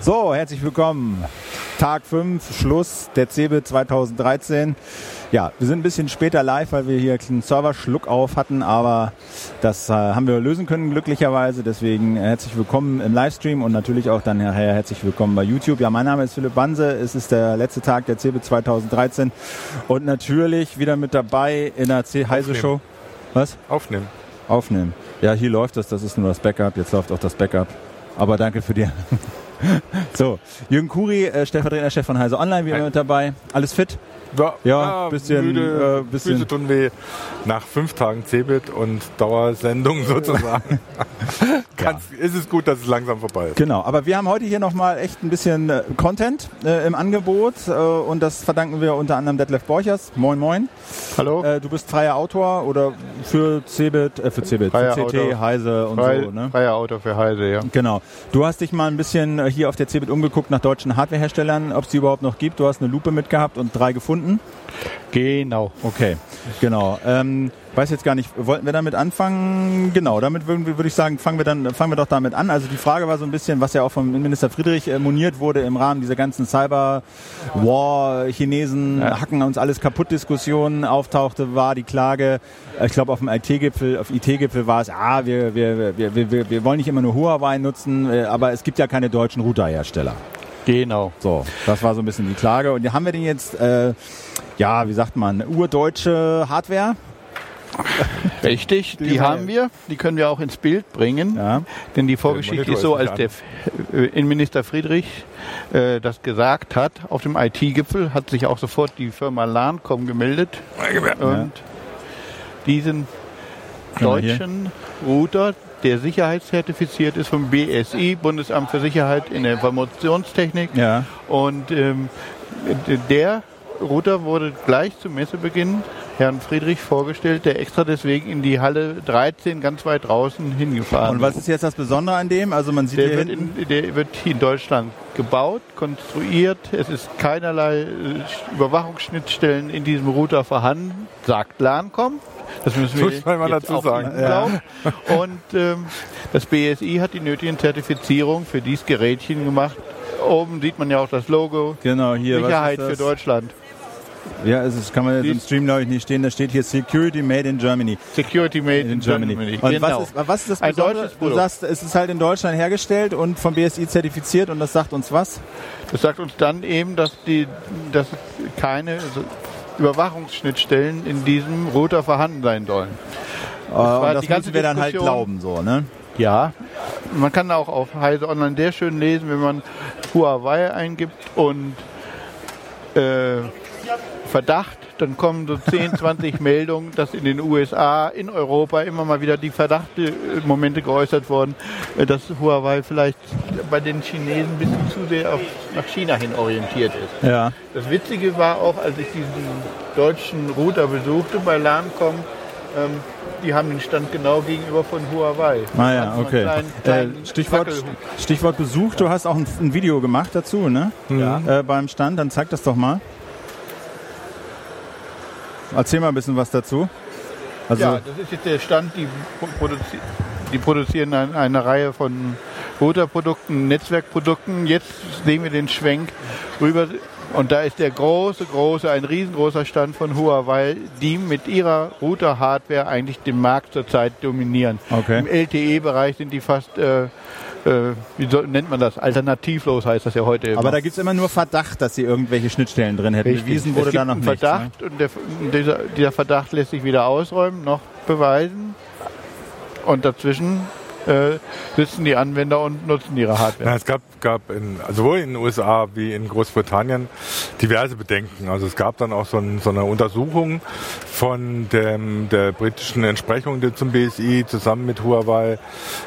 So, herzlich willkommen. Tag 5, Schluss der CeBIT 2013. Ja, wir sind ein bisschen später live, weil wir hier einen Server-Schluck auf hatten, aber das äh, haben wir lösen können glücklicherweise. Deswegen herzlich willkommen im Livestream und natürlich auch dann nachher herzlich willkommen bei YouTube. Ja, mein Name ist Philipp Banse, es ist der letzte Tag der CeBIT 2013 und natürlich wieder mit dabei in der C Heise Show. Was? Aufnehmen. Aufnehmen. Ja, hier läuft das, das ist nur das Backup, jetzt läuft auch das Backup. Aber danke für die. So, Jürgen Kuri, äh, stellvertretender Chef von Heise Online, wie immer mit dabei. Alles fit? Ja, ja bisschen, müde, äh, bisschen Füße tun weh nach fünf Tagen Cebit und Dauersendung sozusagen. ja. ist es gut, dass es langsam vorbei ist. Genau, aber wir haben heute hier nochmal echt ein bisschen äh, Content äh, im Angebot äh, und das verdanken wir unter anderem Detlef Borchers. Moin, moin. Hallo. Äh, du bist freier Autor oder für Cebit, äh, für Cebit, freier für CT, Autor. Heise und Frei, so. Ne? Freier Autor für Heise, ja. Genau. Du hast dich mal ein bisschen hier auf der Cebit umgeguckt nach deutschen Hardwareherstellern, ob es die überhaupt noch gibt. Du hast eine Lupe mitgehabt und drei gefunden. Genau. Okay, genau. Ähm, weiß jetzt gar nicht, wollten wir damit anfangen? Genau, damit würden wir, würde ich sagen, fangen wir dann, fangen wir doch damit an. Also die Frage war so ein bisschen, was ja auch vom Innenminister Friedrich äh, moniert wurde im Rahmen dieser ganzen Cyber-War, Chinesen ja. hacken uns alles kaputt Diskussionen auftauchte, war die Klage, ich glaube auf dem IT-Gipfel, auf IT-Gipfel war es, ah, wir, wir, wir, wir, wir wollen nicht immer nur Huawei nutzen, äh, aber es gibt ja keine deutschen Routerhersteller. Genau. So, das war so ein bisschen die Klage. Und haben wir denn jetzt, äh, ja, wie sagt man, urdeutsche Hardware? Richtig, die, die haben wir, die können wir auch ins Bild bringen. Ja. Denn die Vorgeschichte ist so, als der äh, Innenminister Friedrich äh, das gesagt hat, auf dem IT-Gipfel hat sich auch sofort die Firma LANCOM gemeldet. Ja. Und diesen deutschen Router, der sicherheitszertifiziert ist vom BSI, Bundesamt für Sicherheit in der Informationstechnik. Ja. Und ähm, der Router wurde gleich zum Messebeginn Herrn Friedrich vorgestellt, der extra deswegen in die Halle 13 ganz weit draußen hingefahren Und was ist jetzt das Besondere an dem? Also man sieht der, wird in, der wird hier in Deutschland gebaut, konstruiert. Es ist keinerlei äh, Überwachungsschnittstellen in diesem Router vorhanden, sagt LANCOM. Das müssen wir Muss man dazu sagen. Ja. Und ähm, das BSI hat die nötigen Zertifizierungen für dieses Gerätchen gemacht. Oben sieht man ja auch das Logo. Genau, hier. Sicherheit für Deutschland. Ja, es ist, kann man jetzt im Stream glaube ich nicht stehen. Da steht hier Security Made in Germany. Security Made in, in Germany. Germany. Und genau. was, ist, was ist das Ein deutsches Du sagst, es ist halt in Deutschland hergestellt und vom BSI zertifiziert und das sagt uns was? Das sagt uns dann eben, dass die, dass keine Überwachungsschnittstellen in diesem Router vorhanden sein sollen. Das, uh, das ganze wir dann halt glauben, so, ne? Ja, man kann auch auf Heise Online sehr schön lesen, wenn man Huawei eingibt und äh, Verdacht, dann kommen so 10, 20 Meldungen, dass in den USA, in Europa immer mal wieder die Verdachtmomente geäußert wurden, äh, dass Huawei vielleicht bei den Chinesen ein bisschen zu sehr auf, nach China hin orientiert ist. Ja. Das Witzige war auch, als ich diesen deutschen Router besuchte bei LANCOM, ähm, die haben den Stand genau gegenüber von Huawei. Ah ja, okay. Kleinen, kleinen äh, Stichwort, Stichwort Besuch, du hast auch ein, ein Video gemacht dazu, ne? Ja. Äh, beim Stand, dann zeig das doch mal. Erzähl mal ein bisschen was dazu. Also ja, das ist jetzt der Stand, die, produzi die produzieren eine, eine, Reihe von Routerprodukten, Netzwerkprodukten. Jetzt sehen wir den Schwenk rüber und da ist der große, große, ein riesengroßer Stand von Huawei, die mit ihrer Router-Hardware eigentlich den Markt zurzeit dominieren. Okay. Im LTE-Bereich sind die fast äh, äh, wie soll, nennt man das? Alternativlos heißt das ja heute. Immer. Aber da gibt es immer nur Verdacht, dass sie irgendwelche Schnittstellen drin hätten. Richtig. Bewiesen wurde da noch nichts. Verdacht ne? und der, dieser, dieser Verdacht lässt sich weder ausräumen noch beweisen. Und dazwischen äh, sitzen die Anwender und nutzen ihre Hardware. Ja, es gab, gab in, sowohl in den USA wie in Großbritannien diverse Bedenken. Also es gab dann auch so, ein, so eine Untersuchung von dem, der britischen Entsprechung zum BSI zusammen mit Huawei.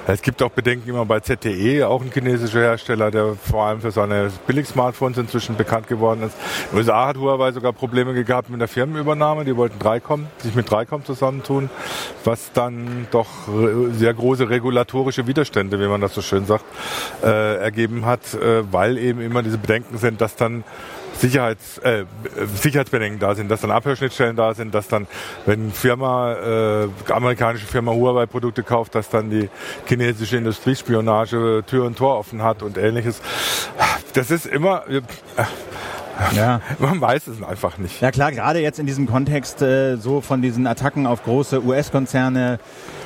Es gibt auch Bedenken immer bei ZTE, auch ein chinesischer Hersteller, der vor allem für seine Billig-Smartphones inzwischen bekannt geworden ist. In den USA hat Huawei sogar Probleme gehabt mit der Firmenübernahme. Die wollten Dreicom, sich mit Dreicom zusammentun, was dann doch sehr große regulatorische Widerstände, wie man das so schön sagt, äh, ergeben hat, äh, weil eben immer diese Bedenken sind, dass dann Sicherheits, äh, Sicherheitsbedenken da sind, dass dann Abhörschnittstellen da sind, dass dann, wenn Firma, äh, amerikanische Firma Huawei Produkte kauft, dass dann die chinesische Industriespionage Tür und Tor offen hat und ähnliches. Das ist immer, äh, ja. Man weiß es einfach nicht. Ja klar, gerade jetzt in diesem Kontext äh, so von diesen Attacken auf große US-Konzerne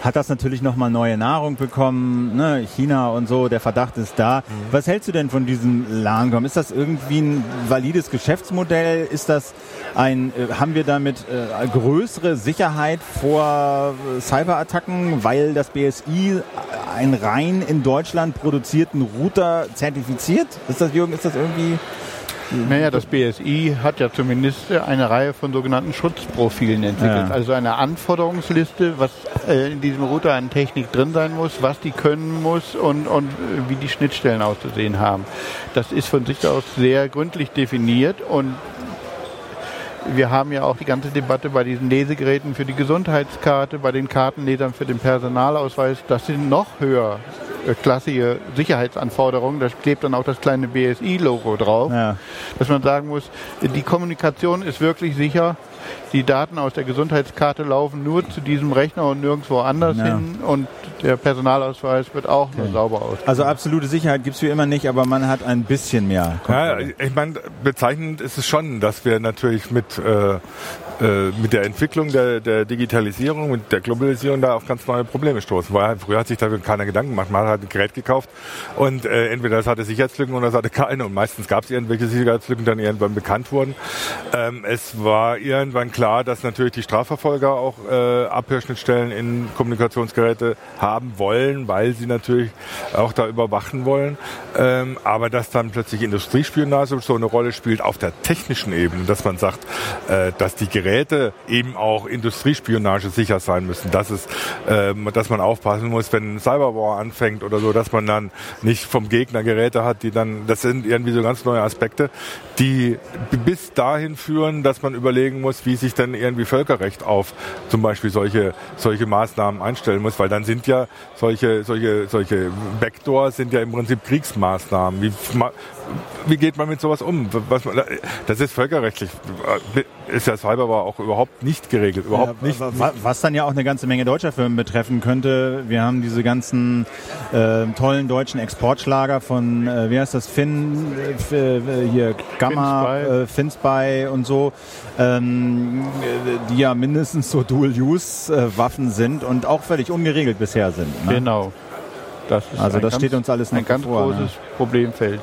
hat das natürlich nochmal neue Nahrung bekommen. Ne? China und so, der Verdacht ist da. Mhm. Was hältst du denn von diesem Lancom? Ist das irgendwie ein valides Geschäftsmodell? Ist das ein, äh, haben wir damit äh, größere Sicherheit vor äh, Cyberattacken, weil das BSI einen rein in Deutschland produzierten Router zertifiziert? Ist das, Jürgen, ist das irgendwie naja, das BSI hat ja zumindest eine Reihe von sogenannten Schutzprofilen entwickelt. Ja. Also eine Anforderungsliste, was äh, in diesem Router an Technik drin sein muss, was die können muss und, und äh, wie die Schnittstellen auszusehen haben. Das ist von sich aus sehr gründlich definiert und wir haben ja auch die ganze Debatte bei diesen Lesegeräten für die Gesundheitskarte, bei den Kartenlesern für den Personalausweis. Das sind noch höher klassische Sicherheitsanforderungen. Da klebt dann auch das kleine BSI-Logo drauf. Ja. Dass man sagen muss, die Kommunikation ist wirklich sicher. Die Daten aus der Gesundheitskarte laufen nur zu diesem Rechner und nirgendwo anders ja. hin. Und der Personalausweis wird auch okay. nur sauber aus. Also absolute Sicherheit gibt es wie immer nicht, aber man hat ein bisschen mehr. Ja, ich meine, bezeichnend ist es schon, dass wir natürlich mit äh, äh, mit der Entwicklung der, der, Digitalisierung, mit der Globalisierung da auf ganz neue Probleme stoßen. Weil früher hat sich da keiner Gedanken gemacht. Man hat ein Gerät gekauft und äh, entweder es hatte Sicherheitslücken oder es hatte keine. Und meistens gab es irgendwelche Sicherheitslücken, die dann irgendwann bekannt wurden. Ähm, es war irgendwann klar, dass natürlich die Strafverfolger auch äh, Abhörschnittstellen in Kommunikationsgeräte haben wollen, weil sie natürlich auch da überwachen wollen. Ähm, aber dass dann plötzlich Industriespionage so eine Rolle spielt auf der technischen Ebene, dass man sagt, äh, dass die Geräte eben auch Industriespionage sicher sein müssen. Das ist, äh, dass man aufpassen muss, wenn Cyberwar anfängt oder so, dass man dann nicht vom Gegner Geräte hat, die dann, das sind irgendwie so ganz neue Aspekte, die bis dahin führen, dass man überlegen muss, wie sich denn irgendwie Völkerrecht auf zum Beispiel solche, solche Maßnahmen einstellen muss, weil dann sind ja solche, solche, solche Backdoors sind ja im Prinzip Kriegsmaßnahmen. Wie, wie geht man mit sowas um? Was, das ist völkerrechtlich, ist ja Cyberwar auch überhaupt nicht geregelt, überhaupt ja, nicht. Was dann ja auch eine ganze Menge deutscher Firmen betreffen könnte. Wir haben diese ganzen äh, tollen deutschen Exportschlager von, äh, wie heißt das, Finn, äh, hier Gamma, äh, Finspy und so, ähm, die ja mindestens so Dual-Use-Waffen sind und auch völlig ungeregelt bisher sind. Ne? Genau. Das also das ganz, steht uns alles ein ganz vor, ne? großes ne? Problemfeld.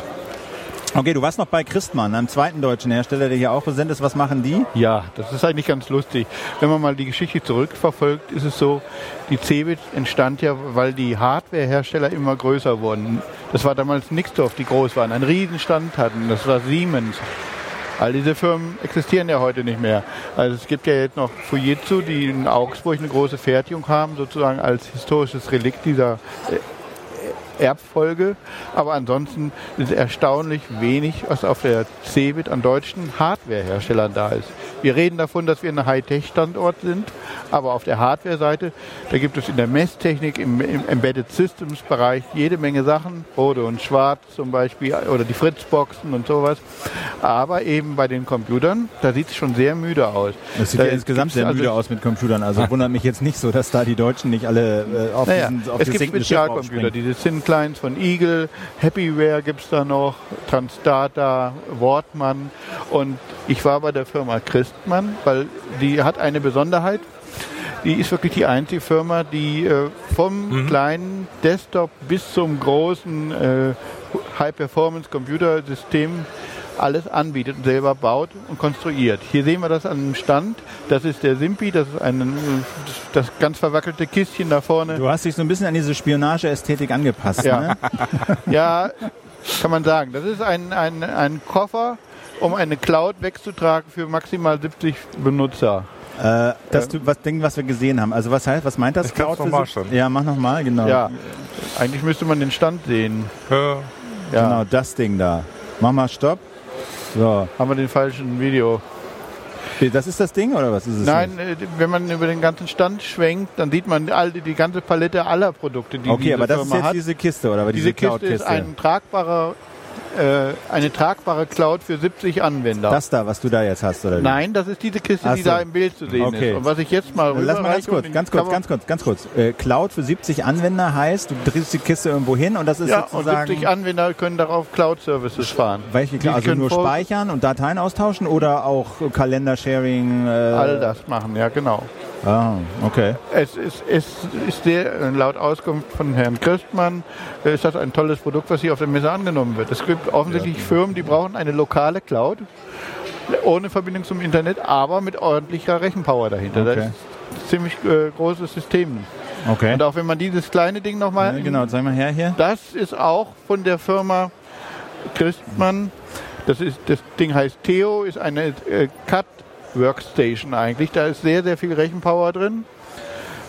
Okay, du warst noch bei Christmann, einem zweiten deutschen Hersteller, der hier auch präsent ist. Was machen die? Ja, das ist eigentlich ganz lustig. Wenn man mal die Geschichte zurückverfolgt, ist es so, die Cebit entstand ja, weil die Hardwarehersteller immer größer wurden. Das war damals Nixdorf, die groß waren, einen Riesenstand hatten. Das war Siemens. All diese Firmen existieren ja heute nicht mehr. Also es gibt ja jetzt noch Fujitsu, die in Augsburg eine große Fertigung haben, sozusagen als historisches Relikt dieser äh, Erbfolge. Aber ansonsten ist erstaunlich wenig, was auf der Cebit an deutschen Hardwareherstellern da ist. Wir reden davon, dass wir ein Hightech-Standort sind, aber auf der Hardware-Seite, da gibt es in der Messtechnik, im, im Embedded Systems-Bereich jede Menge Sachen, Rode und Schwarz zum Beispiel oder die Fritzboxen und sowas. Aber eben bei den Computern, da sieht es schon sehr müde aus. Das sieht da ja insgesamt sehr müde also aus mit Computern. Also wundert mich jetzt nicht so, dass da die Deutschen nicht alle äh, auf naja, diesen auf Es gibt Spezialcomputer, diese Thin Clients von Eagle, Happyware gibt es da noch, Transdata, Wortmann und ich war bei der Firma Christmann, weil die hat eine Besonderheit. Die ist wirklich die einzige Firma, die äh, vom mhm. kleinen Desktop bis zum großen äh, High-Performance-Computersystem alles anbietet und selber baut und konstruiert. Hier sehen wir das an einem Stand. Das ist der Simpi, das ist ein, das ganz verwackelte Kistchen da vorne. Du hast dich so ein bisschen an diese Spionage-Ästhetik angepasst, ja. ne? ja, kann man sagen. Das ist ein, ein, ein Koffer, um eine Cloud wegzutragen für maximal 70 Benutzer. Äh, das ähm, was Ding, was wir gesehen haben. Also was heißt, was meint das? Ich Cloud noch schon. Ja, mach nochmal, genau. Ja, eigentlich müsste man den Stand sehen. Ja. Genau, das Ding da. Mach mal Stopp. So. Haben wir den falschen Video. Das ist das Ding oder was ist es? Nein, nicht? Äh, wenn man über den ganzen Stand schwenkt, dann sieht man all die, die ganze Palette aller Produkte, die Okay, diese aber das Firma ist jetzt hat. diese Kiste oder diese, diese Kiste ist ein tragbarer eine tragbare Cloud für 70 Anwender. Das da, was du da jetzt hast, oder wie? Nein, das ist diese Kiste, Ach die so. da im Bild zu sehen okay. ist. Und was ich jetzt mal Lass mal ganz kurz, ganz kurz, ganz kurz, ganz kurz. Äh, Cloud für 70 Anwender heißt, du drehst die Kiste irgendwo hin und das ist ja, sozusagen... Und 70 Anwender können darauf Cloud-Services fahren. Welche, die also nur speichern und Dateien austauschen oder auch Kalender-Sharing? Äh All das machen, ja genau. Ah, okay. Es ist, es ist sehr, laut Auskunft von Herrn Christmann, ist das ein tolles Produkt, was hier auf der Messe angenommen wird. Es gibt offensichtlich ja. Firmen, die brauchen eine lokale Cloud, ohne Verbindung zum Internet, aber mit ordentlicher Rechenpower dahinter. Okay. Das ist ein ziemlich äh, großes System. Okay. Und auch wenn man dieses kleine Ding nochmal. Ja, genau, zeig mal her hier. Das ist auch von der Firma Christmann. Das, ist, das Ding heißt Theo, ist eine äh, Cut Workstation eigentlich. Da ist sehr, sehr viel Rechenpower drin.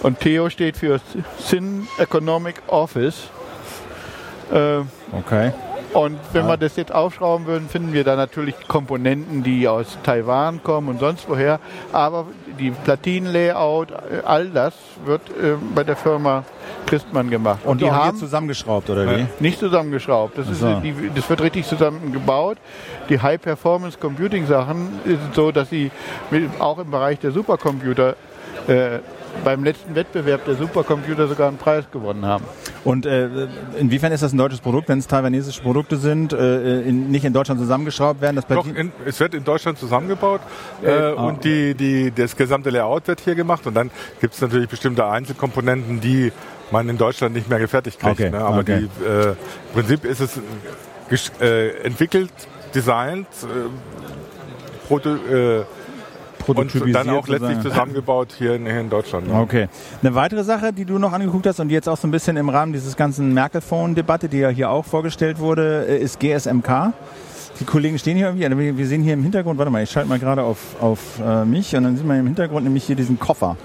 Und Theo steht für Syn Economic Office. Äh, okay. Und wenn wir das jetzt aufschrauben würden, finden wir da natürlich Komponenten, die aus Taiwan kommen und sonst woher. Aber die Platinenlayout, all das wird äh, bei der Firma Christmann gemacht. Und, und die haben zusammengeschraubt oder wie? Nicht zusammengeschraubt. Das, ist, die, das wird richtig zusammengebaut. Die High Performance Computing Sachen ist so, dass sie mit, auch im Bereich der Supercomputer äh, beim letzten Wettbewerb der Supercomputer sogar einen Preis gewonnen haben. Und äh, inwiefern ist das ein deutsches Produkt, wenn es taiwanesische Produkte sind, äh, in, nicht in Deutschland zusammengeschraubt werden? Das Doch, in, es wird in Deutschland zusammengebaut äh, äh ah. und die, die, das gesamte Layout wird hier gemacht und dann gibt es natürlich bestimmte Einzelkomponenten, die man in Deutschland nicht mehr gefertigt kriegt. Okay. Ne? Aber okay. die, äh, im Prinzip ist es äh, entwickelt, designt, äh, proto, äh, und dann auch letztlich zusammengebaut hier in, hier in Deutschland. Ne? Okay. Eine weitere Sache, die du noch angeguckt hast und die jetzt auch so ein bisschen im Rahmen dieses ganzen Merkel-Phone-Debatte, die ja hier auch vorgestellt wurde, äh, ist GSMK. Die Kollegen stehen hier irgendwie, wir sehen hier im Hintergrund, warte mal, ich schalte mal gerade auf, auf äh, mich und dann sieht man im Hintergrund nämlich hier diesen Koffer.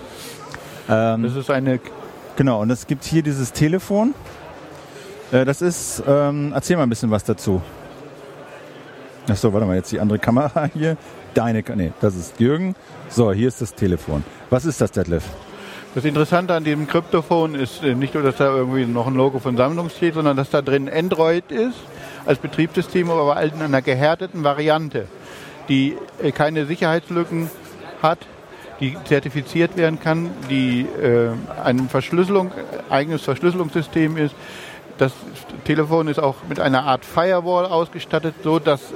Ähm, das ist eine... Genau, und es gibt hier dieses Telefon. Äh, das ist, ähm, erzähl mal ein bisschen was dazu. Achso, warte mal, jetzt die andere Kamera hier deine, nee, das ist Jürgen. So, hier ist das Telefon. Was ist das, Detlef? Das Interessante an dem Kryptophon ist äh, nicht nur, dass da irgendwie noch ein Logo von Sammlung steht, sondern dass da drin Android ist als Betriebssystem, aber in einer gehärteten Variante, die äh, keine Sicherheitslücken hat, die zertifiziert werden kann, die äh, ein Verschlüsselung, eigenes Verschlüsselungssystem ist. Das Telefon ist auch mit einer Art Firewall ausgestattet, so dass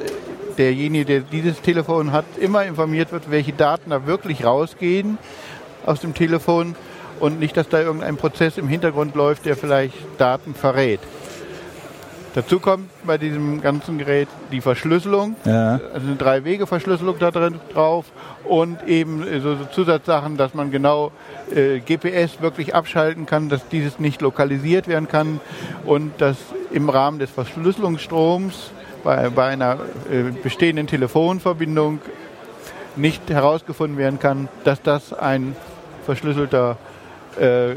derjenige, der dieses Telefon hat, immer informiert wird, welche Daten da wirklich rausgehen aus dem Telefon und nicht, dass da irgendein Prozess im Hintergrund läuft, der vielleicht Daten verrät. Dazu kommt bei diesem ganzen Gerät die Verschlüsselung, ja. also eine Drei-Wege-Verschlüsselung da drin drauf und eben so, so Zusatzsachen, dass man genau äh, GPS wirklich abschalten kann, dass dieses nicht lokalisiert werden kann und dass im Rahmen des Verschlüsselungsstroms bei, bei einer äh, bestehenden Telefonverbindung nicht herausgefunden werden kann, dass das ein verschlüsselter äh,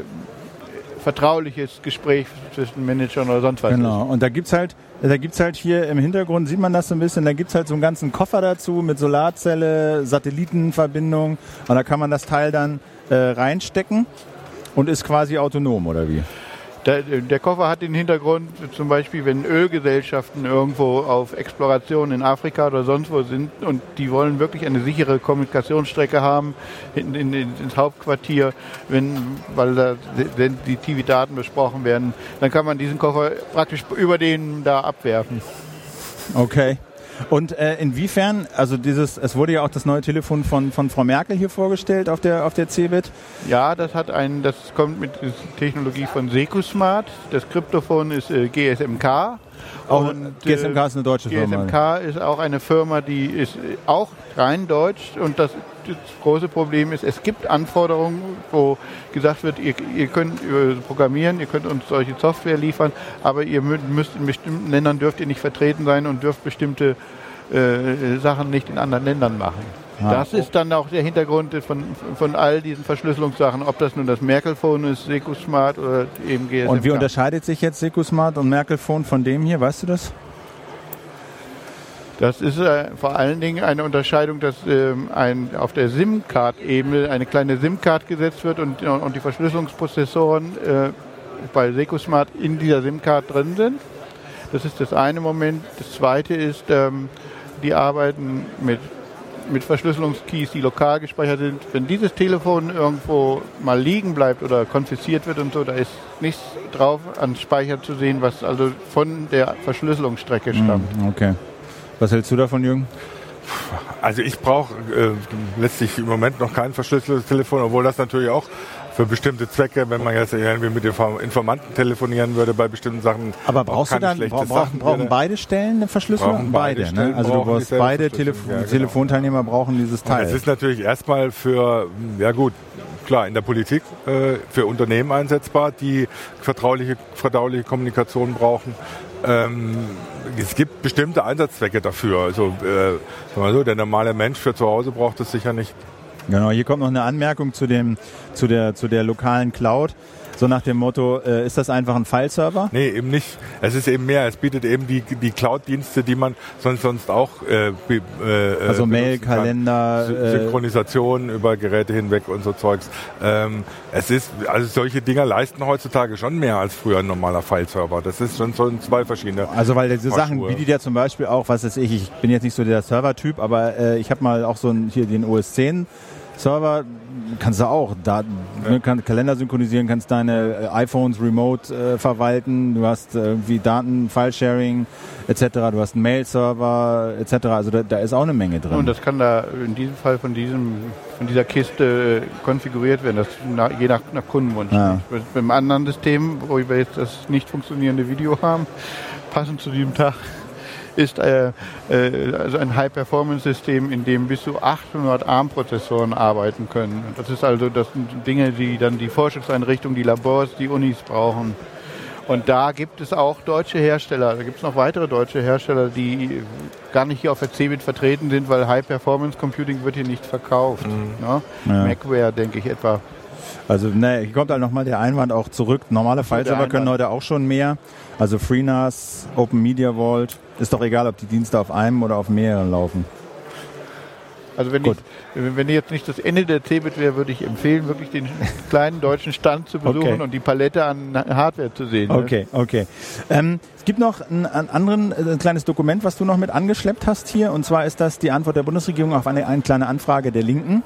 vertrauliches Gespräch zwischen Managern oder sonst was genau. ist. und da gibt es halt, halt hier im Hintergrund, sieht man das so ein bisschen, da gibt es halt so einen ganzen Koffer dazu mit Solarzelle, Satellitenverbindung und da kann man das Teil dann äh, reinstecken und ist quasi autonom, oder wie? Der, der, Koffer hat den Hintergrund, zum Beispiel, wenn Ölgesellschaften irgendwo auf Exploration in Afrika oder sonst wo sind und die wollen wirklich eine sichere Kommunikationsstrecke haben in, in, ins Hauptquartier, wenn, weil da sensitive Daten besprochen werden, dann kann man diesen Koffer praktisch über den da abwerfen. Okay. Und äh, inwiefern, also dieses, es wurde ja auch das neue Telefon von, von Frau Merkel hier vorgestellt auf der, auf der CeBIT. Ja, das hat einen, das kommt mit Technologie von Secusmart. Das Kryptophon ist äh, GSMK. Auch und, GSMK äh, ist eine deutsche Firma. GSMK ist auch eine Firma, die ist auch rein deutsch und das, das große Problem ist, es gibt Anforderungen, wo gesagt wird, ihr, ihr könnt programmieren, ihr könnt uns solche Software liefern, aber ihr müsst in bestimmten Ländern dürft ihr nicht vertreten sein und dürft bestimmte äh, Sachen nicht in anderen Ländern machen. Das ist dann auch der Hintergrund von, von all diesen Verschlüsselungssachen, ob das nun das Merkel-Phone ist, Secusmart oder eben GSM. Und wie unterscheidet sich jetzt Secusmart und Merkel-Phone von dem hier, weißt du das? Das ist äh, vor allen Dingen eine Unterscheidung, dass ähm, ein, auf der SIM-Card-Ebene eine kleine SIM-Card gesetzt wird und, und die Verschlüsselungsprozessoren äh, bei Secusmart in dieser SIM-Card drin sind. Das ist das eine Moment. Das zweite ist, ähm, die arbeiten mit, mit Verschlüsselungskeys, die lokal gespeichert sind. Wenn dieses Telefon irgendwo mal liegen bleibt oder konfisziert wird und so, da ist nichts drauf an Speicher zu sehen, was also von der Verschlüsselungsstrecke hm, stammt. Okay. Was hältst du davon, Jürgen? Also ich brauche äh, letztlich im Moment noch kein verschlüsseltes Telefon, obwohl das natürlich auch für bestimmte Zwecke, wenn man jetzt irgendwie mit Informanten telefonieren würde bei bestimmten Sachen. Aber brauchst du dann, brauchen, brauchen beide Stellen eine Verschlüsselung? Beide, beide ne? Also du brauchst beide Telefon ja, genau. Telefonteilnehmer brauchen dieses Teil. Das ist natürlich erstmal für, ja gut, klar, in der Politik äh, für Unternehmen einsetzbar, die vertrauliche, verdauliche Kommunikation brauchen. Ähm, es gibt bestimmte Einsatzzwecke dafür. Also äh, so, der normale Mensch für zu Hause braucht es sicher nicht. Genau, hier kommt noch eine Anmerkung zu, dem, zu, der, zu der lokalen Cloud. So nach dem Motto, äh, ist das einfach ein File-Server? Nee, eben nicht. Es ist eben mehr. Es bietet eben die, die Cloud-Dienste, die man sonst, sonst auch äh, äh, Also Mail, Kalender. Äh, Synchronisation über Geräte hinweg und so Zeugs. Ähm, es ist, also solche Dinger leisten heutzutage schon mehr als früher ein normaler File-Server. Das ist schon so zwei verschiedene. Also weil diese Sachen bietet ja zum Beispiel auch, was weiß ich, ich bin jetzt nicht so der Server-Typ, aber äh, ich habe mal auch so ein, hier den OS 10 Server kannst du auch ja. ne, kann, Kalender synchronisieren, kannst deine äh, iPhones remote äh, verwalten, du hast äh, irgendwie Daten, File-Sharing etc., du hast einen Mail-Server etc., also da, da, ist auch eine Menge drin. Und das kann da in diesem Fall von diesem von dieser Kiste konfiguriert werden, das nach, je nach, nach Kundenwunsch. Ja. Beim anderen System, wo wir jetzt das nicht funktionierende Video haben, passend zu diesem Tag, ist äh, äh, also ein High-Performance-System, in dem bis zu 800 ARM-Prozessoren arbeiten können. Das ist also das sind Dinge, die dann die Forschungseinrichtungen, die Labors, die Unis brauchen. Und da gibt es auch deutsche Hersteller. Da gibt es noch weitere deutsche Hersteller, die gar nicht hier auf der CeBIT vertreten sind, weil High Performance Computing wird hier nicht verkauft. Mhm. Ne? Ja. Macware, denke ich etwa. Also ne, hier kommt halt nochmal der Einwand auch zurück. Normale File-Server können heute auch schon mehr. Also FreeNAS, Open Media Vault. Ist doch egal, ob die Dienste auf einem oder auf mehreren laufen. Also wenn ich, wenn jetzt nicht das Ende der Cebit wäre, würde ich empfehlen, wirklich den kleinen deutschen Stand zu besuchen okay. und die Palette an Hardware zu sehen. Ne? Okay, okay. Ähm, es gibt noch ein, ein, anderen, äh, ein kleines Dokument, was du noch mit angeschleppt hast hier. Und zwar ist das die Antwort der Bundesregierung auf eine, eine kleine Anfrage der Linken.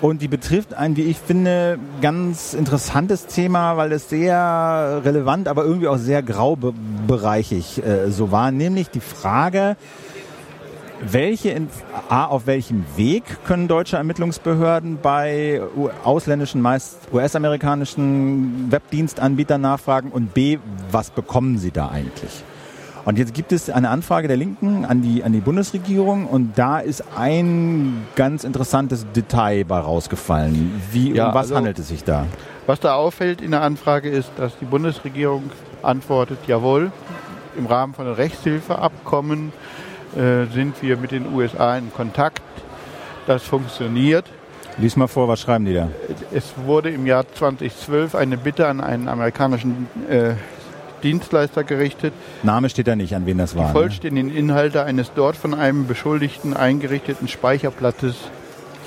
Und die betrifft ein, wie ich finde, ganz interessantes Thema, weil es sehr relevant, aber irgendwie auch sehr graubereichig äh, so war, nämlich die Frage, welche A, auf welchem Weg können deutsche Ermittlungsbehörden bei ausländischen, meist US-amerikanischen Webdienstanbietern nachfragen und B, was bekommen sie da eigentlich? Und jetzt gibt es eine Anfrage der Linken an die, an die Bundesregierung und da ist ein ganz interessantes Detail bei rausgefallen. Wie, ja, um was also, handelt es sich da? Was da auffällt in der Anfrage ist, dass die Bundesregierung antwortet, jawohl, im Rahmen von Rechtshilfeabkommen äh, sind wir mit den USA in Kontakt. Das funktioniert. Lies mal vor, was schreiben die da? Es wurde im Jahr 2012 eine Bitte an einen amerikanischen äh, Dienstleister gerichtet. Name steht da nicht, an wen das war. Die ne? vollständigen Inhalte eines dort von einem Beschuldigten eingerichteten Speicherplattes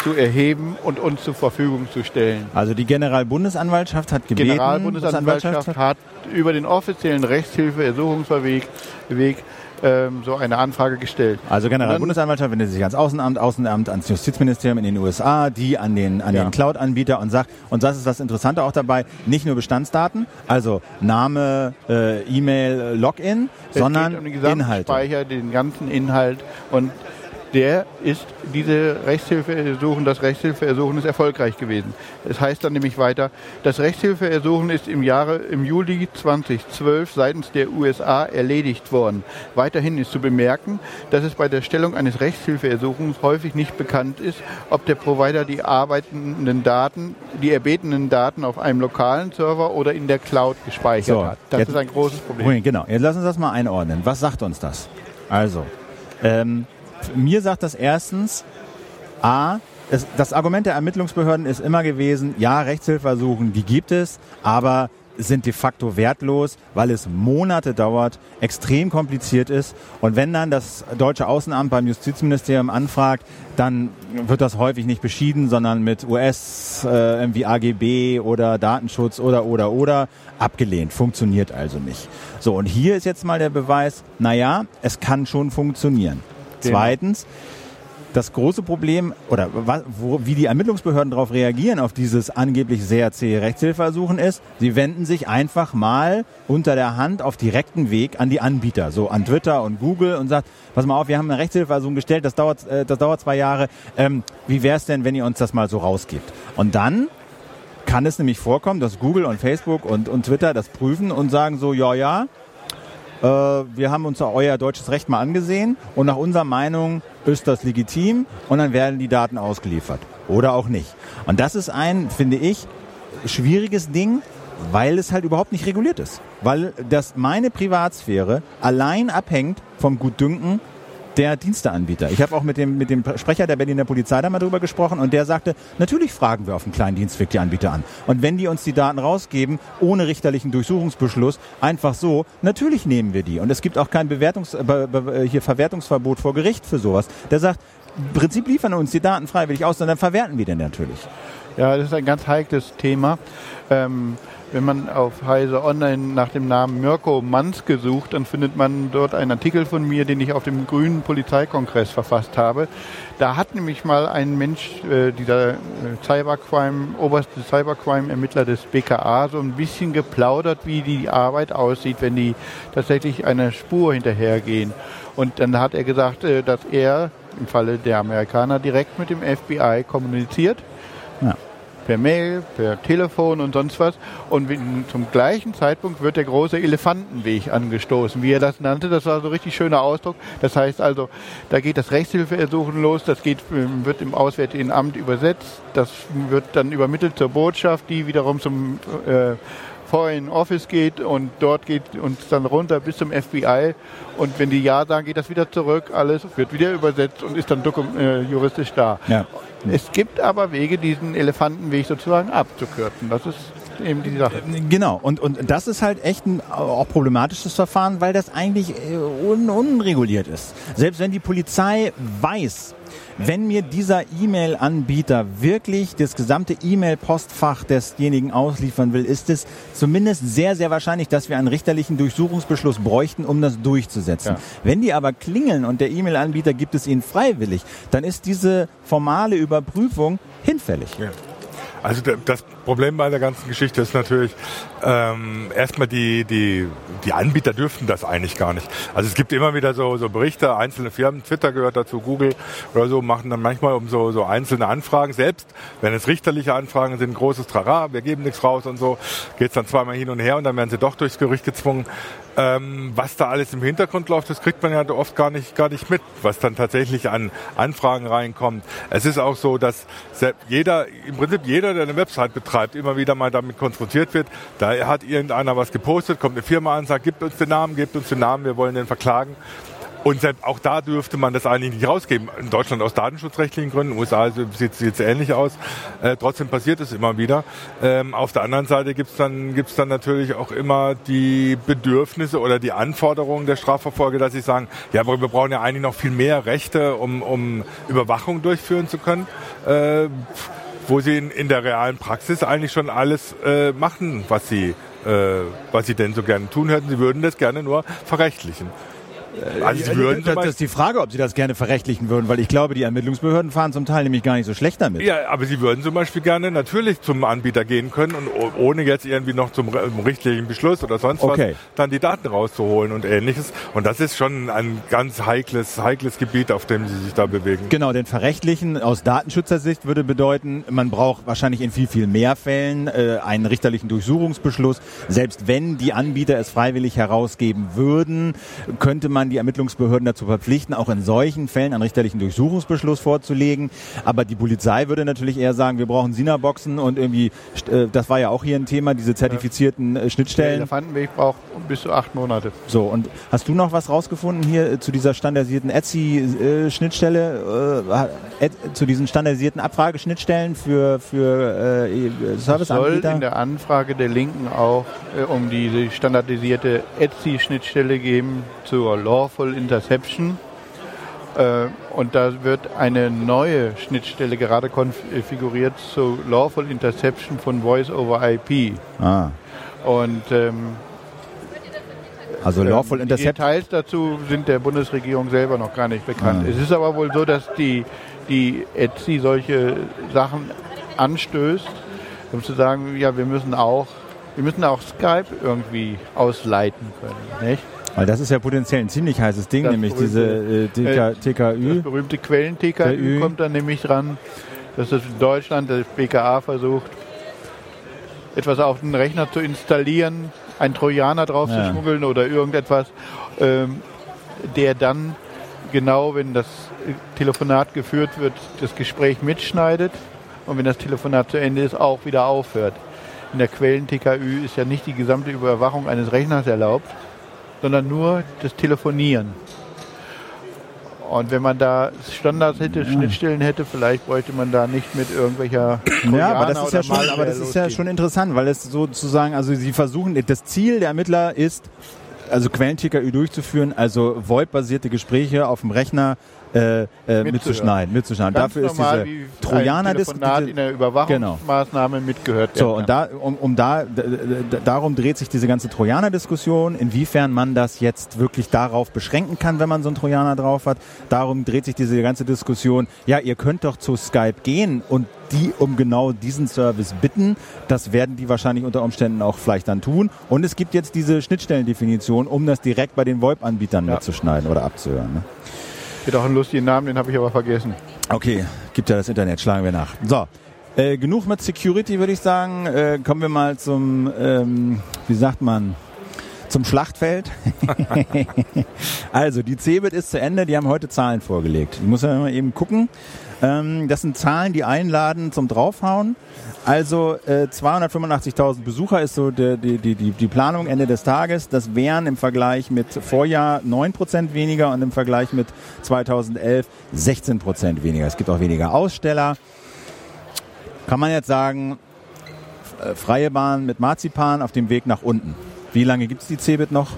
zu erheben und uns zur Verfügung zu stellen. Also die Generalbundesanwaltschaft hat gebeten, Generalbundesanwaltschaft hat über den offiziellen Rechtshilfe-Ersuchungsweg ähm, so eine Anfrage gestellt. Also Generalbundesanwaltschaft wendet sich ans Außenamt, Außenamt ans Justizministerium in den USA, die an den, an ja. den Cloud-Anbieter und sagt, und das ist das Interessante auch dabei, nicht nur Bestandsdaten, also Name, äh, E-Mail, Login, es sondern geht um den Inhalt. Speicher, den ganzen Inhalt und der ist diese Rechtshilfeersuchen, das Rechtshilfeersuchen ist erfolgreich gewesen. Es heißt dann nämlich weiter, das Rechtshilfeersuchen ist im Jahre, im Juli 2012 seitens der USA erledigt worden. Weiterhin ist zu bemerken, dass es bei der Stellung eines Rechtshilfeersuchens häufig nicht bekannt ist, ob der Provider die arbeitenden Daten, die erbetenen Daten auf einem lokalen Server oder in der Cloud gespeichert so, hat. Das jetzt, ist ein großes Problem. Genau, jetzt lass uns das mal einordnen. Was sagt uns das? Also, ähm, mir sagt das erstens, A, es, das Argument der Ermittlungsbehörden ist immer gewesen, ja, Rechtshilfeersuchen, die gibt es, aber sind de facto wertlos, weil es Monate dauert, extrem kompliziert ist. Und wenn dann das deutsche Außenamt beim Justizministerium anfragt, dann wird das häufig nicht beschieden, sondern mit US, äh, irgendwie AGB oder Datenschutz oder, oder, oder abgelehnt. Funktioniert also nicht. So, und hier ist jetzt mal der Beweis, naja, es kann schon funktionieren. Zweitens, das große Problem oder wo, wie die Ermittlungsbehörden darauf reagieren auf dieses angeblich sehr zähe Rechtshilfeersuchen ist, sie wenden sich einfach mal unter der Hand auf direkten Weg an die Anbieter, so an Twitter und Google und sagt, pass mal auf, wir haben eine Rechtshilfeersuchung gestellt, das dauert, äh, das dauert zwei Jahre, ähm, wie wäre es denn, wenn ihr uns das mal so rausgibt? Und dann kann es nämlich vorkommen, dass Google und Facebook und, und Twitter das prüfen und sagen so, ja, ja, wir haben uns euer deutsches Recht mal angesehen und nach unserer Meinung ist das legitim und dann werden die Daten ausgeliefert. Oder auch nicht. Und das ist ein, finde ich, schwieriges Ding, weil es halt überhaupt nicht reguliert ist. Weil das meine Privatsphäre allein abhängt vom Gutdünken der Diensteanbieter. Ich habe auch mit dem, mit dem Sprecher der Berliner Polizei da mal drüber gesprochen und der sagte, natürlich fragen wir auf dem kleinen Dienstweg die Anbieter an. Und wenn die uns die Daten rausgeben, ohne richterlichen Durchsuchungsbeschluss, einfach so, natürlich nehmen wir die. Und es gibt auch kein Bewertungs, äh, hier Verwertungsverbot vor Gericht für sowas. Der sagt, im Prinzip liefern uns die Daten freiwillig aus und dann verwerten wir den natürlich. Ja, das ist ein ganz heikles Thema. Ähm wenn man auf Heise Online nach dem Namen Mirko Manske sucht, dann findet man dort einen Artikel von mir, den ich auf dem Grünen Polizeikongress verfasst habe. Da hat nämlich mal ein Mensch, äh, dieser äh, Cybercrime, oberste Cybercrime-Ermittler des BKA, so ein bisschen geplaudert, wie die Arbeit aussieht, wenn die tatsächlich einer Spur hinterhergehen. Und dann hat er gesagt, äh, dass er im Falle der Amerikaner direkt mit dem FBI kommuniziert. Ja per Mail, per Telefon und sonst was. Und zum gleichen Zeitpunkt wird der große Elefantenweg angestoßen, wie er das nannte. Das war so ein richtig schöner Ausdruck. Das heißt also, da geht das Rechtshilfeersuchen los, das geht, ähm, wird im Auswärtigen Amt übersetzt, das wird dann übermittelt zur Botschaft, die wiederum zum äh, Foreign Office geht und dort geht uns dann runter bis zum FBI und wenn die Ja sagen, geht das wieder zurück, alles wird wieder übersetzt und ist dann äh, juristisch da. Ja. Es gibt aber Wege, diesen Elefantenweg sozusagen abzukürzen. Das ist eben die Sache. Genau, und, und das ist halt echt ein auch problematisches Verfahren, weil das eigentlich äh, un, unreguliert ist. Selbst wenn die Polizei weiß, wenn mir dieser E-Mail-Anbieter wirklich das gesamte E-Mail-Postfach desjenigen ausliefern will, ist es zumindest sehr, sehr wahrscheinlich, dass wir einen richterlichen Durchsuchungsbeschluss bräuchten, um das durchzusetzen. Ja. Wenn die aber klingeln und der E-Mail-Anbieter gibt es ihnen freiwillig, dann ist diese formale Überprüfung hinfällig. Ja. Also das Problem bei der ganzen Geschichte ist natürlich, ähm, erstmal die, die, die Anbieter dürften das eigentlich gar nicht. Also es gibt immer wieder so, so Berichte, einzelne Firmen, Twitter gehört dazu, Google oder so, machen dann manchmal um so, so einzelne Anfragen. Selbst wenn es richterliche Anfragen sind, großes Trara, wir geben nichts raus und so, geht es dann zweimal hin und her und dann werden sie doch durchs Gericht gezwungen. Ähm, was da alles im Hintergrund läuft, das kriegt man ja oft gar nicht, gar nicht mit, was dann tatsächlich an Anfragen reinkommt. Es ist auch so, dass jeder, im Prinzip jeder, der eine Website betreibt, immer wieder mal damit konfrontiert wird. Da hat irgendeiner was gepostet, kommt eine Firma an, sagt, gibt uns den Namen, gibt uns den Namen, wir wollen den verklagen. Und selbst auch da dürfte man das eigentlich nicht rausgeben. In Deutschland aus datenschutzrechtlichen Gründen, in den USA sieht es ähnlich aus. Äh, trotzdem passiert es immer wieder. Ähm, auf der anderen Seite gibt es dann, gibt's dann natürlich auch immer die Bedürfnisse oder die Anforderungen der Strafverfolger, dass sie sagen, ja, aber wir brauchen ja eigentlich noch viel mehr Rechte, um, um Überwachung durchführen zu können. Äh, wo sie in, in der realen Praxis eigentlich schon alles äh, machen, was sie, äh, was sie denn so gerne tun hätten. Sie würden das gerne nur verrechtlichen. Äh, also Sie würden das, das ist die Frage, ob Sie das gerne verrechtlichen würden, weil ich glaube, die Ermittlungsbehörden fahren zum Teil nämlich gar nicht so schlecht damit. Ja, aber Sie würden zum Beispiel gerne natürlich zum Anbieter gehen können und ohne jetzt irgendwie noch zum richtigen Beschluss oder sonst okay. was dann die Daten rauszuholen und ähnliches. Und das ist schon ein ganz heikles, heikles Gebiet, auf dem Sie sich da bewegen. Genau, den verrechtlichen aus Datenschutzersicht würde bedeuten, man braucht wahrscheinlich in viel, viel mehr Fällen äh, einen richterlichen Durchsuchungsbeschluss. Selbst wenn die Anbieter es freiwillig herausgeben würden, könnte man dann die Ermittlungsbehörden dazu verpflichten, auch in solchen Fällen einen richterlichen Durchsuchungsbeschluss vorzulegen. Aber die Polizei würde natürlich eher sagen, wir brauchen Sina-Boxen und irgendwie, äh, das war ja auch hier ein Thema, diese zertifizierten äh, Schnittstellen. Der Elefantenweg braucht bis zu acht Monate. So, und hast du noch was rausgefunden hier äh, zu dieser standardisierten Etsy-Schnittstelle, äh, zu diesen standardisierten Abfrageschnittstellen für, für äh, Serviceanbieter? Es soll in der Anfrage der Linken auch äh, um diese standardisierte Etsy-Schnittstelle geben zur Lawful Interception. Äh, und da wird eine neue Schnittstelle gerade konfiguriert zur Lawful Interception von Voice over IP. Ah. Und ähm, also ähm, Lawful Interception. Details dazu sind der Bundesregierung selber noch gar nicht bekannt. Ah. Es ist aber wohl so, dass die, die Etsy solche Sachen anstößt, um zu sagen, ja, wir müssen auch wir müssen auch Skype irgendwie ausleiten können, nicht? Weil das ist ja potenziell ein ziemlich heißes Ding, das nämlich berühmte, diese äh, TK, TKÜ. Das berühmte Quellen-TKÜ kommt dann nämlich dran, dass es in Deutschland das BKA versucht, etwas auf den Rechner zu installieren, einen Trojaner drauf ja. zu schmuggeln oder irgendetwas, ähm, der dann genau, wenn das Telefonat geführt wird, das Gespräch mitschneidet und wenn das Telefonat zu Ende ist, auch wieder aufhört in der Quellen-TKÜ ist ja nicht die gesamte Überwachung eines Rechners erlaubt, sondern nur das Telefonieren. Und wenn man da Standards hätte, ja. Schnittstellen hätte, vielleicht bräuchte man da nicht mit irgendwelcher Ja, aber das ist ja schon, aber das ist ja schon interessant, weil es sozusagen, also sie versuchen, das Ziel der Ermittler ist, also Quellen-TKÜ durchzuführen, also VoIP-basierte Gespräche auf dem Rechner äh, äh, mitzuschneiden. mitzuschneiden. Ganz Dafür ist diese Trojaner in der Überwachungsmaßnahme genau. mitgehört. So und da um, um da darum dreht sich diese ganze Trojaner-Diskussion, inwiefern man das jetzt wirklich darauf beschränken kann, wenn man so einen Trojaner drauf hat. Darum dreht sich diese ganze Diskussion. Ja, ihr könnt doch zu Skype gehen und die um genau diesen Service bitten. Das werden die wahrscheinlich unter Umständen auch vielleicht dann tun. Und es gibt jetzt diese Schnittstellendefinition, um das direkt bei den VoIP-Anbietern ja. mitzuschneiden oder abzuhören. Ne? Hat auch einen lustigen Namen, den habe ich aber vergessen. Okay, gibt ja das Internet, schlagen wir nach. So, äh, genug mit Security, würde ich sagen. Äh, kommen wir mal zum, ähm, wie sagt man, zum Schlachtfeld. also, die CeBIT ist zu Ende, die haben heute Zahlen vorgelegt. Ich muss ja mal eben gucken. Ähm, das sind Zahlen, die einladen zum Draufhauen. Also äh, 285.000 Besucher ist so die, die, die, die Planung Ende des Tages. Das wären im Vergleich mit Vorjahr 9% weniger und im Vergleich mit 2011 16% weniger. Es gibt auch weniger Aussteller. Kann man jetzt sagen, äh, freie Bahn mit Marzipan auf dem Weg nach unten. Wie lange gibt es die Cebit noch?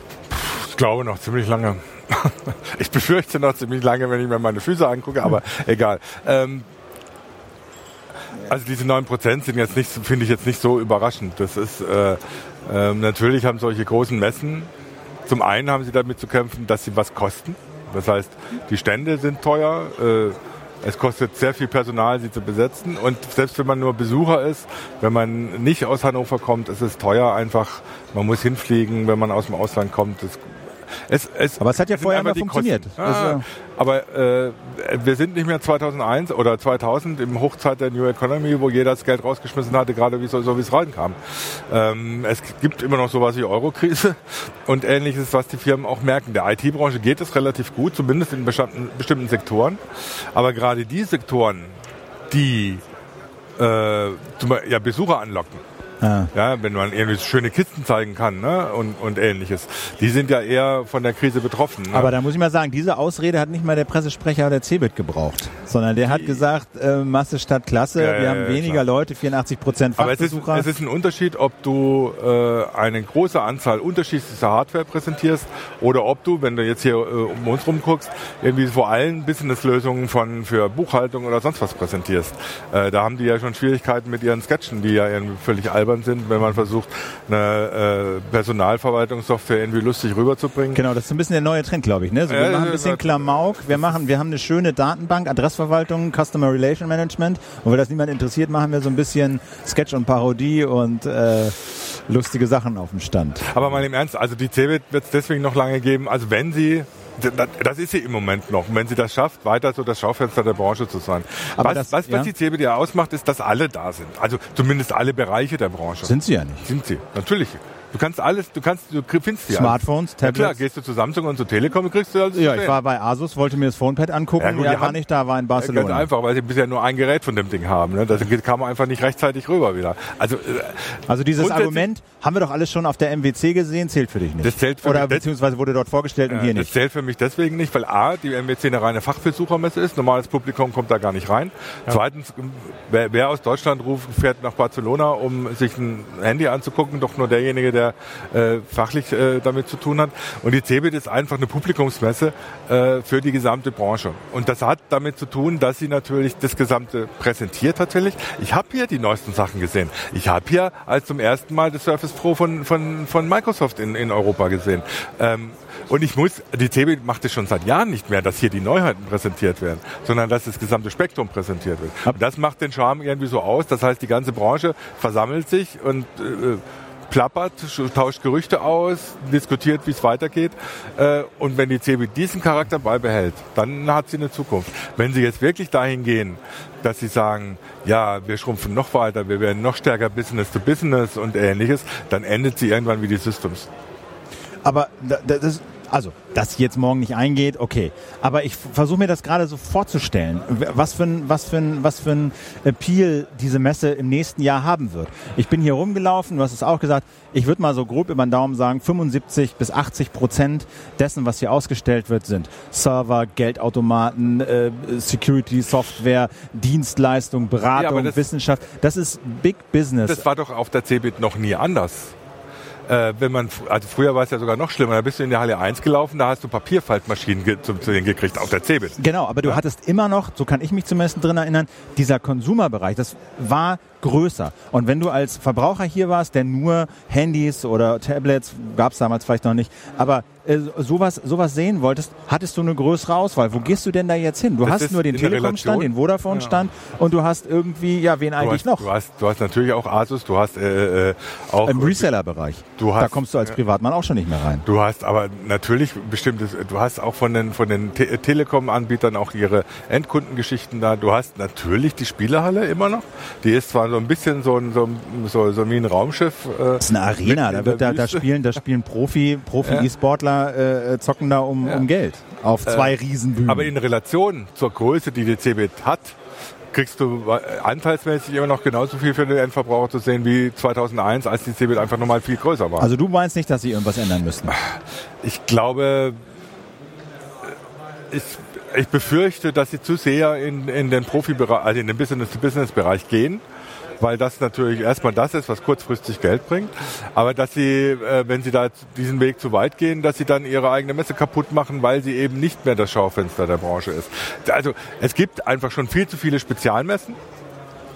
Ich glaube noch ziemlich lange. ich befürchte noch ziemlich lange, wenn ich mir meine Füße angucke, aber egal. Ähm, also diese 9% sind jetzt nicht, finde ich jetzt nicht so überraschend. Das ist äh, äh, natürlich haben solche großen Messen. Zum einen haben sie damit zu kämpfen, dass sie was kosten. Das heißt, die Stände sind teuer. Äh, es kostet sehr viel Personal, sie zu besetzen. Und selbst wenn man nur Besucher ist, wenn man nicht aus Hannover kommt, ist es teuer einfach. Man muss hinfliegen, wenn man aus dem Ausland kommt. Das es, es aber es hat ja vorher immer funktioniert. Ah, also aber äh, wir sind nicht mehr 2001 oder 2000 im Hochzeit der New Economy, wo jeder das Geld rausgeschmissen hatte, gerade wie so, so wie es reinkam. Ähm, es gibt immer noch sowas wie Eurokrise und ähnliches, was die Firmen auch merken. Der IT-Branche geht es relativ gut, zumindest in bestimmten, bestimmten Sektoren. Aber gerade die Sektoren, die äh, ja, Besucher anlocken, ja. ja, wenn man irgendwie schöne Kisten zeigen kann ne? und, und ähnliches. Die sind ja eher von der Krise betroffen. Ne? Aber da muss ich mal sagen, diese Ausrede hat nicht mal der Pressesprecher der CeBIT gebraucht, sondern der hat gesagt, äh, Masse statt Klasse, ja, wir haben weniger klar. Leute, 84 Prozent Fachbesucher. Aber es ist, es ist ein Unterschied, ob du äh, eine große Anzahl unterschiedlicher Hardware präsentierst oder ob du, wenn du jetzt hier äh, um uns rum guckst, irgendwie vor allem Business-Lösungen von für Buchhaltung oder sonst was präsentierst. Äh, da haben die ja schon Schwierigkeiten mit ihren Sketchen, die ja irgendwie völlig albern albern sind, wenn man versucht, eine äh, Personalverwaltungssoftware irgendwie lustig rüberzubringen. Genau, das ist ein bisschen der neue Trend, glaube ich. Ne? So, wir äh, machen ein bisschen Klamauk. Wir machen, wir haben eine schöne Datenbank, Adressverwaltung, Customer Relation Management. Und weil das niemand interessiert, machen wir so ein bisschen Sketch und Parodie und äh, lustige Sachen auf dem Stand. Aber mal im Ernst, also die CeBIT wird es deswegen noch lange geben. Also wenn sie das ist sie im Moment noch. Und wenn sie das schafft, weiter so das Schaufenster der Branche zu sein. Aber was, das, was, was ja. die ja ausmacht, ist, dass alle da sind. Also zumindest alle Bereiche der Branche. Sind sie ja nicht. Sind sie, natürlich. Du kannst alles, du kannst, du findest die Smartphones. Tablets. Ja klar, gehst du zu Samsung und zu Telekom, kriegst du alles. Ja, ich war bei Asus, wollte mir das Phonepad angucken, ja, gut, ja, war nicht da, war in Barcelona. Ganz einfach, weil sie bisher nur ein Gerät von dem Ding haben. Ne? Das kam einfach nicht rechtzeitig rüber wieder. Also, äh, also dieses Argument haben wir doch alles schon auf der MWC gesehen, zählt für dich nicht. Das zählt für Oder mich, beziehungsweise wurde dort vorgestellt und hier nicht. Das zählt für mich deswegen nicht, weil A, die MWC eine reine Fachbesuchermesse ist. Normales Publikum kommt da gar nicht rein. Ja. Zweitens, wer, wer, aus Deutschland ruft, fährt nach Barcelona, um sich ein Handy anzugucken, doch nur derjenige, der äh, fachlich äh, damit zu tun hat. Und die CeBIT ist einfach eine Publikumsmesse äh, für die gesamte Branche. Und das hat damit zu tun, dass sie natürlich das Gesamte präsentiert tatsächlich. Ich habe hier die neuesten Sachen gesehen. Ich habe hier als zum ersten Mal das Surface Pro von, von, von Microsoft in, in Europa gesehen. Ähm, und ich muss, die CeBIT macht es schon seit Jahren nicht mehr, dass hier die Neuheiten präsentiert werden, sondern dass das gesamte Spektrum präsentiert wird. Und das macht den Charme irgendwie so aus. Das heißt, die ganze Branche versammelt sich und äh, plappert, tauscht Gerüchte aus, diskutiert, wie es weitergeht. Äh, und wenn die CeBIT diesen Charakter beibehält, dann hat sie eine Zukunft. Wenn sie jetzt wirklich dahin gehen, dass sie sagen, ja, wir schrumpfen noch weiter, wir werden noch stärker Business to Business und ähnliches, dann endet sie irgendwann wie die Systems. Aber das, also, dass jetzt morgen nicht eingeht, okay. Aber ich versuche mir das gerade so vorzustellen, was für ein, was für ein, was für ein Appeal diese Messe im nächsten Jahr haben wird. Ich bin hier rumgelaufen, du hast es auch gesagt, ich würde mal so grob über den Daumen sagen, 75 bis 80 Prozent dessen, was hier ausgestellt wird, sind Server, Geldautomaten, äh, Security, Software, Dienstleistung, Beratung, ja, das, Wissenschaft. Das ist Big Business. Das war doch auf der CeBIT noch nie anders äh, wenn man, also früher war es ja sogar noch schlimmer, da bist du in der Halle 1 gelaufen, da hast du Papierfaltmaschinen ge zu, zu gekriegt auf der Cebit. Genau, aber du ja? hattest immer noch, so kann ich mich zumindest drin erinnern, dieser Konsumerbereich, das war größer. Und wenn du als Verbraucher hier warst, der nur Handys oder Tablets, gab es damals vielleicht noch nicht, aber äh, sowas, sowas sehen wolltest, hattest du eine größere Auswahl. Wo gehst du denn da jetzt hin? Du das hast nur den Telekom-Stand, den Vodafone-Stand ja. und du hast irgendwie, ja, wen du eigentlich hast, noch? Du hast, du hast natürlich auch Asus, du hast äh, äh auch... Im Reseller-Bereich. Da kommst du als Privatmann auch schon nicht mehr rein. Du hast aber natürlich bestimmtes, du hast auch von den, von den Te Telekom-Anbietern auch ihre Endkundengeschichten da. Du hast natürlich die Spielehalle immer noch. Die ist zwar so ein bisschen so, ein, so, so, so wie ein Raumschiff. Äh, das ist eine Arena, da, wird da, da, spielen, da spielen Profi, Profi-E-Sportler äh, äh, zocken da um, ja. um Geld auf zwei äh, Riesenbühnen. Aber in Relation zur Größe, die die CeBIT hat, kriegst du äh, anteilsmäßig immer noch genauso viel für den Endverbraucher zu sehen wie 2001, als die CeBIT einfach nochmal viel größer war. Also du meinst nicht, dass sie irgendwas ändern müssen? Ich glaube, ich ich befürchte, dass sie zu sehr in, in den Profibereich, also in den Business-to-Business-Bereich gehen weil das natürlich erstmal das ist, was kurzfristig Geld bringt. Aber dass sie, äh, wenn sie da diesen Weg zu weit gehen, dass sie dann ihre eigene Messe kaputt machen, weil sie eben nicht mehr das Schaufenster der Branche ist. Also es gibt einfach schon viel zu viele Spezialmessen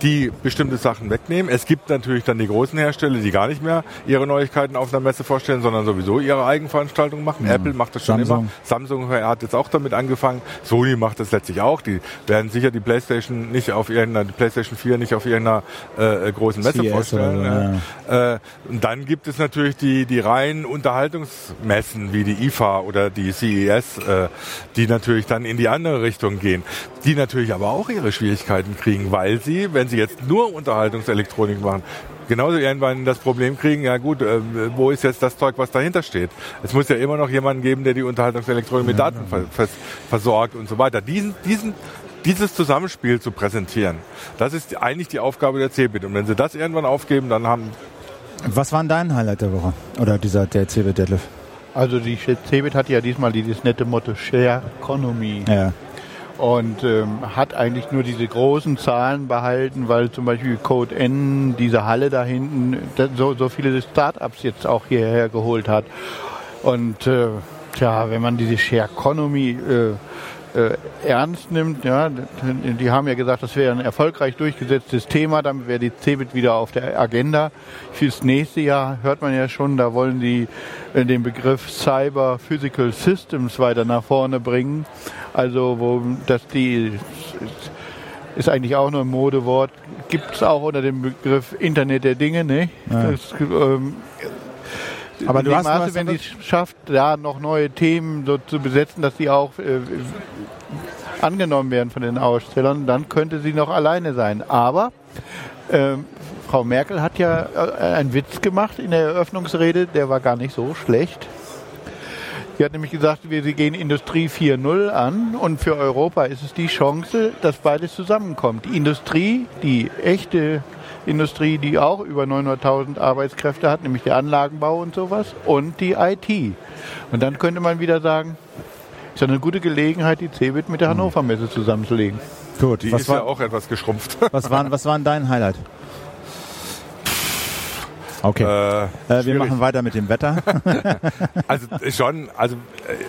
die bestimmte Sachen wegnehmen. Es gibt natürlich dann die großen Hersteller, die gar nicht mehr ihre Neuigkeiten auf einer Messe vorstellen, sondern sowieso ihre Eigenveranstaltungen machen. Ja. Apple macht das schon Samsung. immer. Samsung hat jetzt auch damit angefangen. Sony macht das letztlich auch. Die werden sicher die PlayStation nicht auf irgendeiner, die PlayStation 4 nicht auf irgendeiner äh, großen Messe CS vorstellen. So, ja. äh, und dann gibt es natürlich die, die reinen Unterhaltungsmessen wie die IFA oder die CES, äh, die natürlich dann in die andere Richtung gehen. Die natürlich aber auch ihre Schwierigkeiten kriegen, weil sie, wenn sie sie jetzt nur Unterhaltungselektronik machen, genauso irgendwann das Problem kriegen, ja gut, äh, wo ist jetzt das Zeug, was dahinter steht? Es muss ja immer noch jemanden geben, der die Unterhaltungselektronik mit Daten vers versorgt und so weiter. Diesen, diesen, dieses Zusammenspiel zu präsentieren, das ist eigentlich die Aufgabe der CeBIT. Und wenn sie das irgendwann aufgeben, dann haben... Was war denn dein Highlight der Woche? Oder dieser, der CeBIT Deadlift? Also die CeBIT hat ja diesmal dieses nette Motto Share Economy. Ja und ähm, hat eigentlich nur diese großen Zahlen behalten, weil zum Beispiel Code N, diese Halle da hinten, so, so viele Startups jetzt auch hierher geholt hat. Und äh, tja, wenn man diese Share Economy äh, ernst nimmt. Ja, die haben ja gesagt, das wäre ein erfolgreich durchgesetztes Thema, damit wäre die CeBIT wieder auf der Agenda. Fürs nächste Jahr hört man ja schon, da wollen die äh, den Begriff Cyber Physical Systems weiter nach vorne bringen. Also wo das die ist eigentlich auch nur ein Modewort. Gibt es auch unter dem Begriff Internet der Dinge, ne? Das, ähm, aber du hast, Maße, wenn die es schafft, da noch neue Themen so zu besetzen, dass sie auch äh, angenommen werden von den Ausstellern, dann könnte sie noch alleine sein. Aber ähm, Frau Merkel hat ja äh, einen Witz gemacht in der Eröffnungsrede, der war gar nicht so schlecht. Sie hat nämlich gesagt, wir sie gehen Industrie 4.0 an und für Europa ist es die Chance, dass beides zusammenkommt. Die Industrie, die echte Industrie, die auch über 900.000 Arbeitskräfte hat, nämlich der Anlagenbau und sowas, und die IT. Und dann könnte man wieder sagen, ist ja eine gute Gelegenheit, die CeBIT mit der Hannover Messe zusammenzulegen. Gut, die was ist war, ja auch etwas geschrumpft. Was war, was war dein Highlight? Okay. Äh, äh, wir machen weiter mit dem Wetter. also schon, also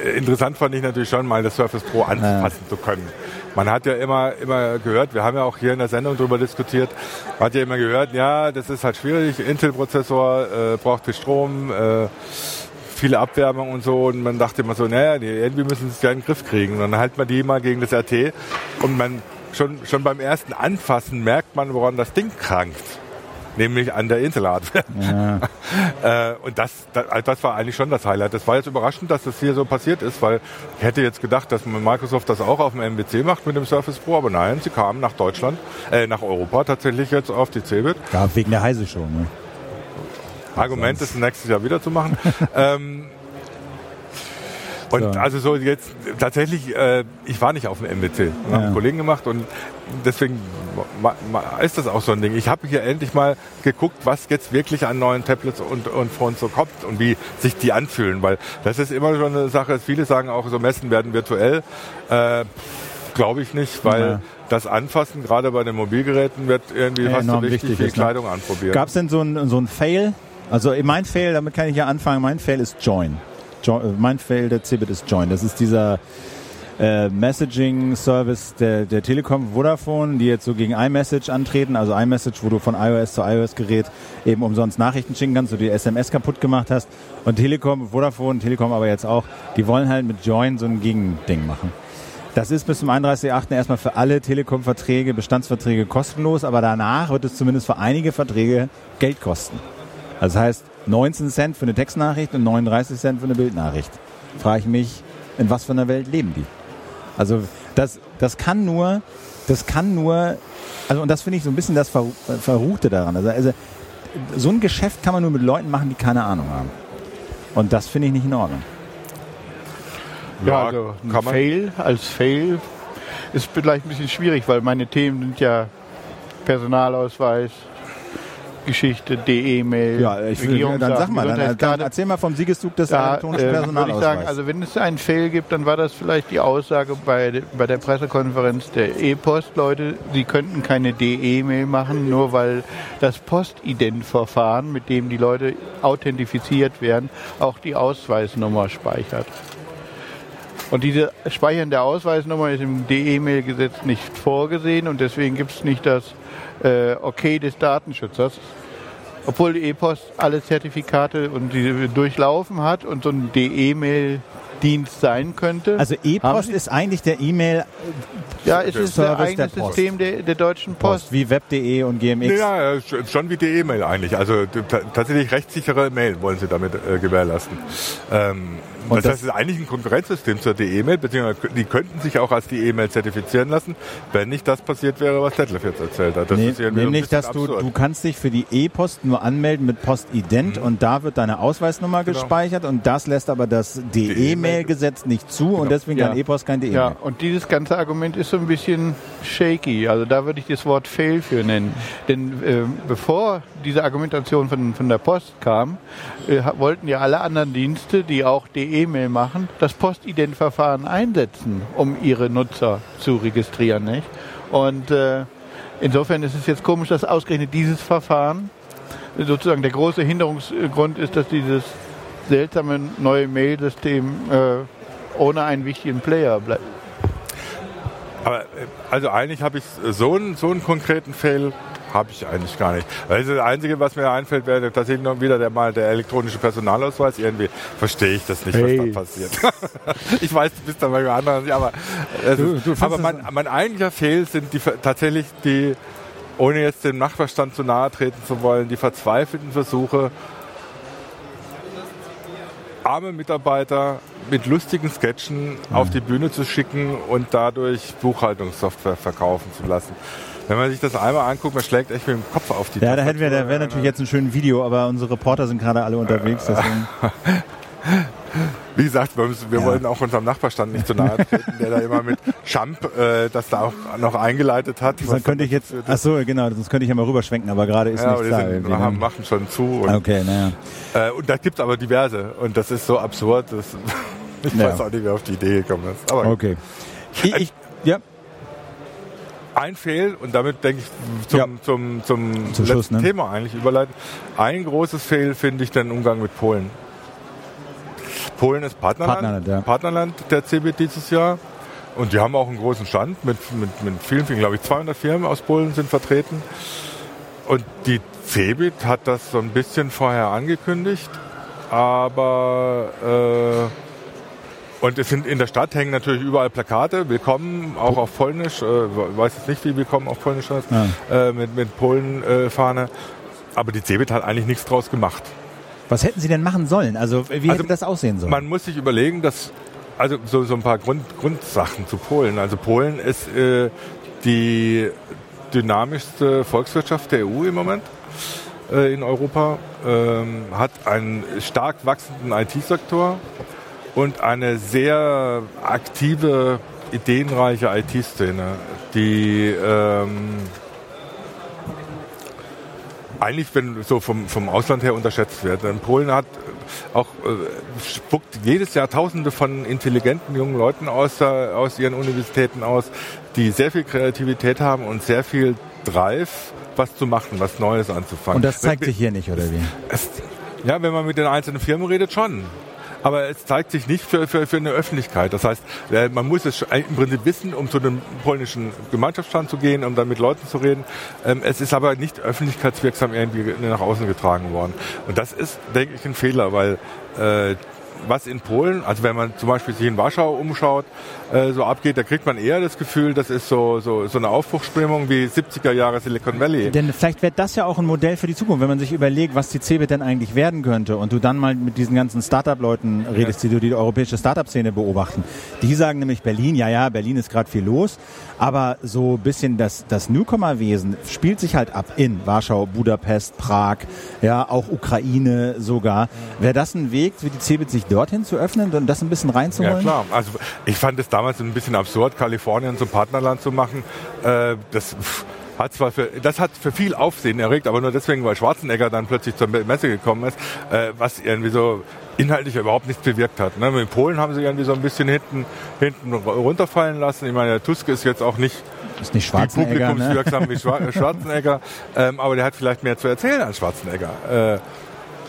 äh, interessant fand ich natürlich schon mal das Surface Pro anfassen zu können. Man hat ja immer, immer gehört, wir haben ja auch hier in der Sendung darüber diskutiert, man hat ja immer gehört, ja, das ist halt schwierig, Intel-Prozessor äh, braucht viel Strom, äh, viele Abwärmung und so und man dachte immer so, naja, irgendwie müssen sie es ja in den Griff kriegen. Und dann halt man die mal gegen das RT und man schon, schon beim ersten Anfassen merkt man, woran das Ding krankt nämlich an der Intel-Hardware. Ja. äh, und das, das, also das war eigentlich schon das Highlight. Das war jetzt überraschend, dass das hier so passiert ist, weil ich hätte jetzt gedacht, dass Microsoft das auch auf dem MBC macht mit dem Surface Pro, aber nein, sie kamen nach Deutschland, äh, nach Europa tatsächlich jetzt auf die Cebit. Ja, wegen der Heise Show. Ne? Argument ist nächstes Jahr wieder zu machen. ähm, und so. also so jetzt tatsächlich, äh, ich war nicht auf dem MWC, ja. habe einen Kollegen gemacht und deswegen ist das auch so ein Ding. Ich habe hier endlich mal geguckt, was jetzt wirklich an neuen Tablets und, und Phones so kommt und wie sich die anfühlen, weil das ist immer schon eine Sache. Viele sagen auch, so Messen werden virtuell. Äh, Glaube ich nicht, weil ja. das Anfassen gerade bei den Mobilgeräten wird irgendwie fast so richtig viel ist, ne? Kleidung anprobieren. Gab es denn so ein, so ein Fail? Also mein Fail, damit kann ich ja anfangen, mein Fail ist Join. Jo mein Fail der Cebit ist Join. Das ist dieser äh, Messaging-Service der, der Telekom Vodafone, die jetzt so gegen iMessage antreten, also iMessage, wo du von iOS zu iOS-Gerät eben umsonst Nachrichten schicken kannst, du die SMS kaputt gemacht hast. Und Telekom, Vodafone, Telekom aber jetzt auch, die wollen halt mit Join so ein Gegending machen. Das ist bis zum 31.8. erstmal für alle Telekom-Verträge, Bestandsverträge kostenlos, aber danach wird es zumindest für einige Verträge Geld kosten. Also das heißt 19 Cent für eine Textnachricht und 39 Cent für eine Bildnachricht. Frage ich mich, in was für einer Welt leben die? Also das, das kann nur, das kann nur, also und das finde ich so ein bisschen das Ver, Verruchte daran. Also, also so ein Geschäft kann man nur mit Leuten machen, die keine Ahnung haben. Und das finde ich nicht in Ordnung. Ja, also ein Fail als Fail ist vielleicht ein bisschen schwierig, weil meine Themen sind ja Personalausweis, Geschichte, DE-Mail, ja, ich will, dann sag mal, dann, dann, erzähl mal vom Siegeszug des ja, elektronischen äh, Personalausweises. Ich sagen, also wenn es einen Fail gibt, dann war das vielleicht die Aussage bei, bei der Pressekonferenz der E-Post-Leute, sie könnten keine DE-Mail machen, nur weil das Postident-Verfahren, mit dem die Leute authentifiziert werden, auch die Ausweisnummer speichert. Und diese Speichern der Ausweisnummer ist im DE-Mail-Gesetz nicht vorgesehen und deswegen gibt es nicht das äh, Okay des Datenschützers. Obwohl die E-Post alle Zertifikate und die durchlaufen hat und so ein DE-Mail Dienst sein könnte. Also E-Post ist eigentlich der E-Mail ja, es ist das eigene der System der, der, Deutschen Post. Post wie Web.de und GMX. Ja, schon wie die E-Mail eigentlich. Also tatsächlich rechtssichere Mail wollen sie damit äh, gewährleisten. Ähm, und das, das heißt, es ist eigentlich ein Konkurrenzsystem zur E-Mail, beziehungsweise die könnten sich auch als die E-Mail zertifizieren lassen, wenn nicht das passiert wäre, was Detlef jetzt erzählt hat. Das nee, ist nämlich, dass du, du kannst dich für die E-Post nur anmelden mit Postident mhm. und da wird deine Ausweisnummer genau. gespeichert und das lässt aber das DE-Mail-Gesetz nicht zu genau. und deswegen ja. kann E-Post kein DE-Mail. Ja, und dieses ganze Argument ist so ein bisschen shaky. Also da würde ich das Wort Fail für nennen. Denn äh, bevor diese Argumentation von, von der Post kam, äh, wollten ja alle anderen Dienste, die auch DE E-Mail machen, das Postident-Verfahren einsetzen, um ihre Nutzer zu registrieren. Nicht? Und äh, insofern ist es jetzt komisch, dass ausgerechnet dieses Verfahren sozusagen der große Hinderungsgrund ist, dass dieses seltsame neue Mail-System äh, ohne einen wichtigen Player bleibt. Aber äh, also eigentlich habe ich so einen, so einen konkreten Fail habe ich eigentlich gar nicht. Weil das Einzige, was mir einfällt, wäre tatsächlich noch wieder der, mal der elektronische Personalausweis. Irgendwie verstehe ich das nicht, hey. was da passiert. ich weiß, du bist da mal anders, aber, du, du aber mein, mein eigentlicher Fehl sind die, tatsächlich die, ohne jetzt dem Nachbarstand zu nahe treten zu wollen, die verzweifelten Versuche, arme Mitarbeiter mit lustigen Sketchen ja. auf die Bühne zu schicken und dadurch Buchhaltungssoftware verkaufen zu lassen. Wenn man sich das einmal anguckt, man schlägt echt mit dem Kopf auf die Ja, da hätten wir, da wäre natürlich jetzt ein schönes Video, aber unsere Reporter sind gerade alle unterwegs, deswegen. Wie gesagt, wir, wir ja. wollen auch unserem Nachbarstand nicht zu nahe treten, der da immer mit Champ äh, das da auch noch eingeleitet hat. Dann könnte ich jetzt, ach so, genau, sonst könnte ich ja mal rüberschwenken, aber gerade ist ja, nichts da. Sind, wir haben, machen schon zu. Und, okay, naja. Äh, und da gibt es aber diverse und das ist so absurd, dass ich ja. weiß auch nicht, wer auf die Idee gekommen ist. Aber okay. Ich, ich, ja ein Fehl, und damit denke ich zum, ja. zum, zum, zum Schluss, ne? Thema eigentlich überleiten. Ein großes Fehl finde ich den Umgang mit Polen. Polen ist Partnerland, Partnerland, ja. Partnerland der CeBIT dieses Jahr. Und die haben auch einen großen Stand mit, mit, mit vielen, vielen, glaube ich, 200 Firmen aus Polen sind vertreten. Und die CeBIT hat das so ein bisschen vorher angekündigt, aber äh, und es sind in der Stadt hängen natürlich überall Plakate, willkommen, auch auf Polnisch, äh, weiß jetzt nicht, wie willkommen auf Polnisch heißt, ja. äh, mit, mit Polen-Fahne. Aber die CeBIT hat eigentlich nichts draus gemacht. Was hätten Sie denn machen sollen? Also wie also, hätte das aussehen sollen? Man muss sich überlegen, dass also so, so ein paar Grund, Grundsachen zu Polen. Also Polen ist äh, die dynamischste Volkswirtschaft der EU im Moment äh, in Europa, ähm, hat einen stark wachsenden IT-Sektor und eine sehr aktive, ideenreiche IT-Szene, die ähm, eigentlich wenn so vom, vom Ausland her unterschätzt wird. Denn Polen hat auch äh, spuckt jedes Jahr Tausende von intelligenten jungen Leuten aus, aus ihren Universitäten aus, die sehr viel Kreativität haben und sehr viel Drive, was zu machen, was Neues anzufangen. Und das zeigt sich hier nicht, oder wie? Es, ja, wenn man mit den einzelnen Firmen redet, schon aber es zeigt sich nicht für, für, für eine Öffentlichkeit. Das heißt, äh, man muss es im Prinzip wissen, um zu einem polnischen Gemeinschaftsstand zu gehen, um dann mit Leuten zu reden. Ähm, es ist aber nicht öffentlichkeitswirksam irgendwie nach außen getragen worden. Und das ist, denke ich, ein Fehler, weil äh, was in Polen, also wenn man zum Beispiel sich in Warschau umschaut, äh, so abgeht, da kriegt man eher das Gefühl, das ist so, so, so eine Aufbruchsstimmung wie 70er Jahre Silicon Valley. Denn vielleicht wäre das ja auch ein Modell für die Zukunft, wenn man sich überlegt, was die CeBIT denn eigentlich werden könnte und du dann mal mit diesen ganzen Startup-Leuten redest, ja. die du die europäische Startup-Szene beobachten. Die sagen nämlich Berlin, ja, ja, Berlin ist gerade viel los, aber so bisschen das, das Newcomer-Wesen spielt sich halt ab in Warschau, Budapest, Prag, ja, auch Ukraine sogar. Wäre das ein Weg, wie die CeBIT sich dorthin zu öffnen und das ein bisschen reinzuholen? Ja, klar. Also ich fand es damals ein bisschen absurd, Kalifornien zum Partnerland zu machen. Äh, das hat zwar für, das hat für viel Aufsehen erregt, aber nur deswegen, weil Schwarzenegger dann plötzlich zur Messe gekommen ist, äh, was irgendwie so inhaltlich überhaupt nichts bewirkt hat. Ne? In Polen haben sie irgendwie so ein bisschen hinten, hinten runterfallen lassen. Ich meine, der Tusk ist jetzt auch nicht, ist nicht Schwarzenegger, publikumswirksam ne? wie Schwarzenegger, ähm, aber der hat vielleicht mehr zu erzählen als Schwarzenegger. Äh,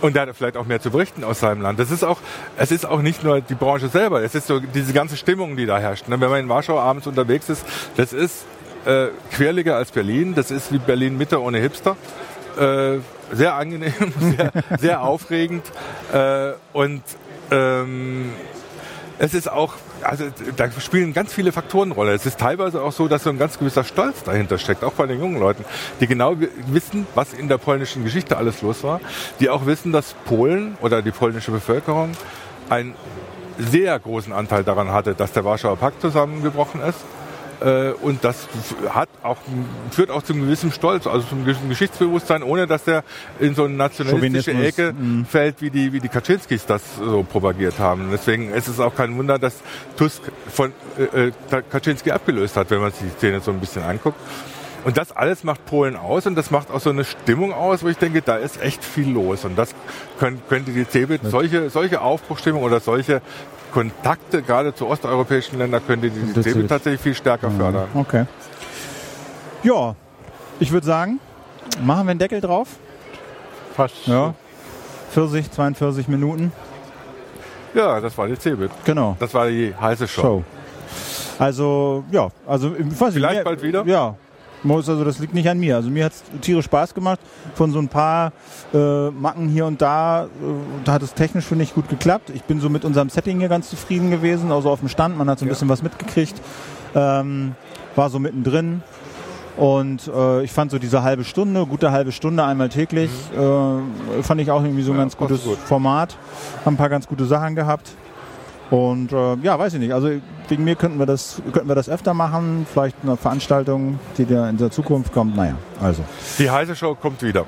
und der hat vielleicht auch mehr zu berichten aus seinem Land. Das ist auch, es ist auch nicht nur die Branche selber, es ist so diese ganze Stimmung, die da herrscht. Ne? Wenn man in Warschau abends unterwegs ist, das ist äh, querliger als Berlin, das ist wie Berlin Mitte ohne Hipster. Äh, sehr angenehm, sehr, sehr aufregend äh, und ähm, es ist auch also da spielen ganz viele Faktoren Rolle. Es ist teilweise auch so, dass so ein ganz gewisser Stolz dahinter steckt, auch bei den jungen Leuten, die genau wissen, was in der polnischen Geschichte alles los war, die auch wissen, dass Polen oder die polnische Bevölkerung einen sehr großen Anteil daran hatte, dass der Warschauer Pakt zusammengebrochen ist und das hat auch, führt auch zum gewissen Stolz, also zum gewissen Geschichtsbewusstsein, ohne dass der in so eine nationalistische Ecke mhm. fällt, wie die, wie die Kaczynskis das so propagiert haben. Deswegen ist es auch kein Wunder, dass Tusk von äh, äh Kaczynski abgelöst hat, wenn man sich die Szene so ein bisschen anguckt. Und das alles macht Polen aus und das macht auch so eine Stimmung aus, wo ich denke, da ist echt viel los. Und das können, könnte die CeBIT, solche, solche Aufbruchstimmung oder solche Kontakte gerade zu osteuropäischen Ländern könnte die CeBIT tatsächlich viel stärker mhm. fördern. Okay. Ja, ich würde sagen, machen wir einen Deckel drauf. Fast. Ja. 40, 42 Minuten. Ja, das war die CeBIT. Genau. Das war die heiße Show. Show. Also, ja, also ich weiß Vielleicht bald wieder? Ja, also das liegt nicht an mir. Also mir hat es tierisch Spaß gemacht. Von so ein paar äh, Macken hier und da, äh, da hat es technisch finde ich gut geklappt. Ich bin so mit unserem Setting hier ganz zufrieden gewesen, also auf dem Stand. Man hat so ein ja. bisschen was mitgekriegt. Ähm, war so mittendrin. Und äh, ich fand so diese halbe Stunde, gute halbe Stunde einmal täglich, mhm. äh, fand ich auch irgendwie so ein ja, ganz gutes gut. Format. Haben ein paar ganz gute Sachen gehabt. Und äh, ja, weiß ich nicht. Also wegen mir könnten wir das, könnten wir das öfter machen. Vielleicht eine Veranstaltung, die da in der Zukunft kommt. Naja, also. Die heiße Show kommt wieder.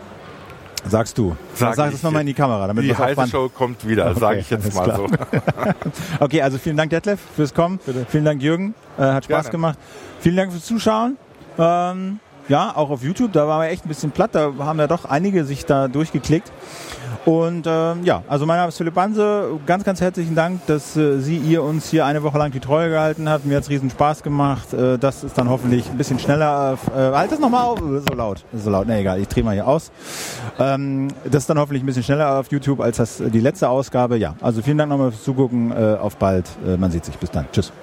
Sagst du. Sag, sag das nochmal in die Kamera. Damit die heiße Show kommt wieder, okay, sage ich jetzt mal klar. so. okay, also vielen Dank Detlef fürs Kommen. Bitte. Vielen Dank Jürgen. Äh, hat Spaß Gerne. gemacht. Vielen Dank fürs Zuschauen. Ähm, ja, auch auf YouTube, da waren wir echt ein bisschen platt. Da haben ja doch einige sich da durchgeklickt. Und ähm, ja, also mein Name ist Philipp Banse. Ganz, ganz herzlichen Dank, dass äh, Sie, ihr uns hier eine Woche lang die Treue gehalten habt. Mir hat es riesen Spaß gemacht. Äh, das ist dann hoffentlich ein bisschen schneller. Äh, halt das nochmal auf. So laut. So laut. Ne, egal. Ich drehe mal hier aus. Ähm, das ist dann hoffentlich ein bisschen schneller auf YouTube als das, die letzte Ausgabe. Ja, also vielen Dank nochmal fürs Zugucken. Äh, auf bald. Äh, man sieht sich. Bis dann. Tschüss.